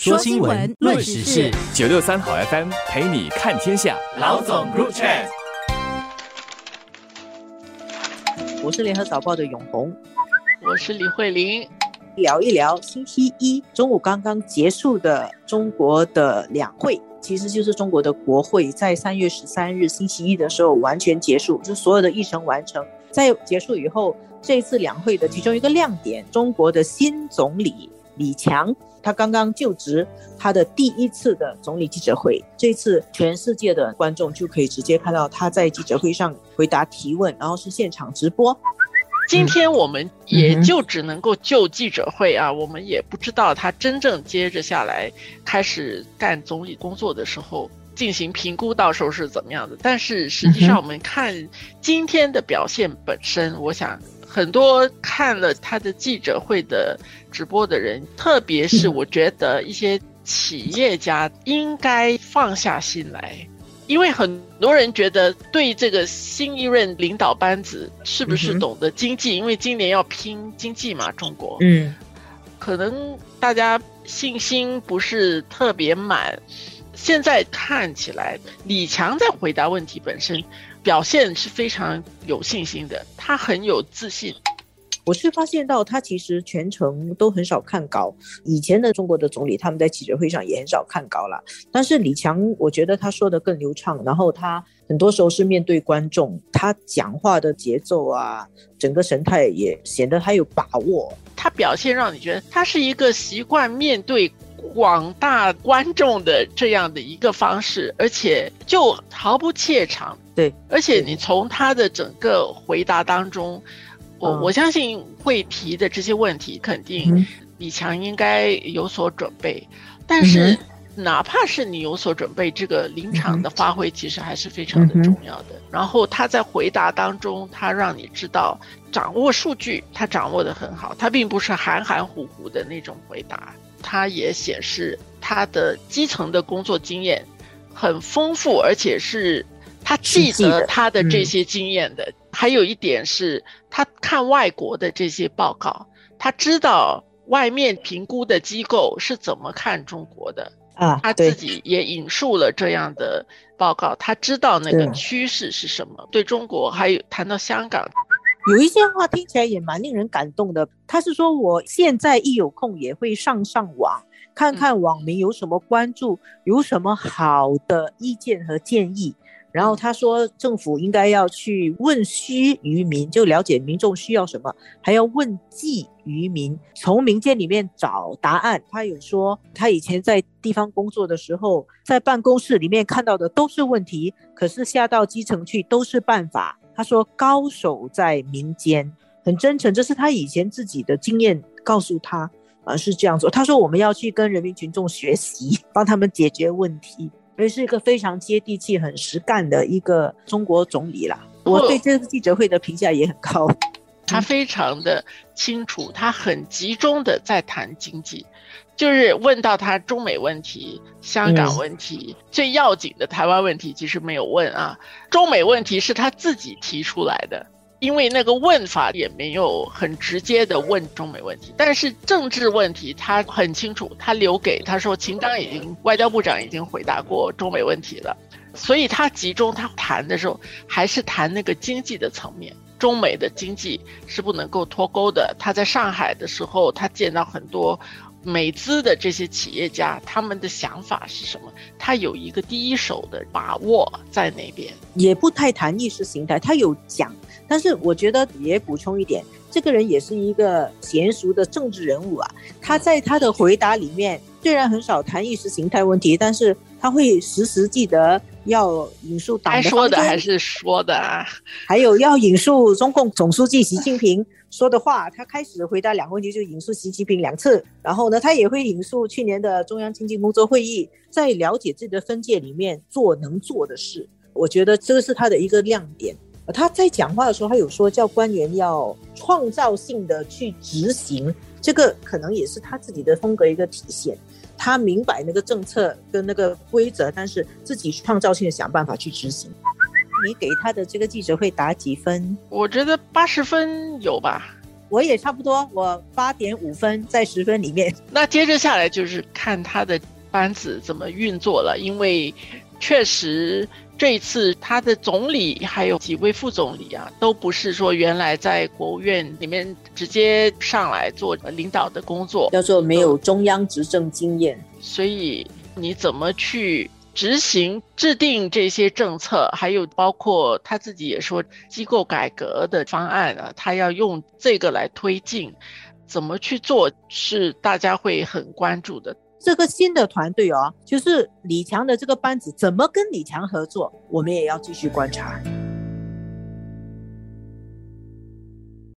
说新闻，论时事，九六三好 FM 陪你看天下。老总 Group Chat，我是联合早报的永红，我是李慧玲，聊一聊星期一中午刚刚结束的中国的两会，其实就是中国的国会，在三月十三日星期一的时候完全结束，就所有的议程完成。在结束以后，这次两会的其中一个亮点，中国的新总理李强。他刚刚就职，他的第一次的总理记者会，这次全世界的观众就可以直接看到他在记者会上回答提问，然后是现场直播。今天我们也就只能够就记者会啊，我们也不知道他真正接着下来开始干总理工作的时候进行评估，到时候是怎么样的。但是实际上我们看今天的表现本身，我想。很多看了他的记者会的直播的人，特别是我觉得一些企业家应该放下心来，因为很多人觉得对这个新一任领导班子是不是懂得经济，因为今年要拼经济嘛，中国，嗯，可能大家信心不是特别满。现在看起来，李强在回答问题本身。表现是非常有信心的，他很有自信。我是发现到他其实全程都很少看稿，以前的中国的总理他们在记者会上也很少看稿了。但是李强，我觉得他说的更流畅，然后他很多时候是面对观众，他讲话的节奏啊，整个神态也显得他有把握。他表现让你觉得他是一个习惯面对。广大观众的这样的一个方式，而且就毫不怯场。对，而且你从他的整个回答当中，我我相信会提的这些问题，肯定李强应该有所准备。但是，哪怕是你有所准备，这个临场的发挥其实还是非常的重要的。然后他在回答当中，他让你知道掌握数据，他掌握的很好，他并不是含含糊糊的那种回答。他也显示他的基层的工作经验很丰富，而且是他记得他的这些经验的。还有一点是他看外国的这些报告，他知道外面评估的机构是怎么看中国的啊。他自己也引述了这样的报告，他知道那个趋势是什么。对中国，还有谈到香港。有一些话听起来也蛮令人感动的。他是说，我现在一有空也会上上网，看看网民有什么关注，有什么好的意见和建议。然后他说，政府应该要去问需于民，就了解民众需要什么，还要问计于民，从民间里面找答案。他有说，他以前在地方工作的时候，在办公室里面看到的都是问题，可是下到基层去都是办法。他说：“高手在民间，很真诚，这是他以前自己的经验告诉他，啊，是这样做。他说我们要去跟人民群众学习，帮他们解决问题，所是一个非常接地气、很实干的一个中国总理啦。我对这次记者会的评价也很高。他非常的清楚，他很集中的在谈经济。”就是问到他中美问题、香港问题最要紧的台湾问题，其实没有问啊。中美问题是他自己提出来的，因为那个问法也没有很直接的问中美问题。但是政治问题他很清楚，他留给他说，秦刚已经外交部长已经回答过中美问题了，所以他集中他谈的时候还是谈那个经济的层面，中美的经济是不能够脱钩的。他在上海的时候，他见到很多。美资的这些企业家，他们的想法是什么？他有一个第一手的把握在那边，也不太谈意识形态。他有讲，但是我觉得也补充一点，这个人也是一个娴熟的政治人物啊。他在他的回答里面，虽然很少谈意识形态问题，但是他会时时记得要引述党说的还是说的啊，还有要引述中共总书记习近平。说的话，他开始回答两个问题就引述习近平两次，然后呢，他也会引述去年的中央经济工作会议，在了解自己的分界里面做能做的事。我觉得这个是他的一个亮点。他在讲话的时候，他有说叫官员要创造性的去执行，这个可能也是他自己的风格一个体现。他明白那个政策跟那个规则，但是自己创造性的想办法去执行。你给他的这个记者会打几分？我觉得八十分有吧。我也差不多，我八点五分在十分里面。那接着下来就是看他的班子怎么运作了，因为确实这一次他的总理还有几位副总理啊，都不是说原来在国务院里面直接上来做领导的工作，叫做没有中央执政经验，所以你怎么去？执行制定这些政策，还有包括他自己也说机构改革的方案啊，他要用这个来推进，怎么去做是大家会很关注的。这个新的团队哦，就是李强的这个班子怎么跟李强合作，我们也要继续观察。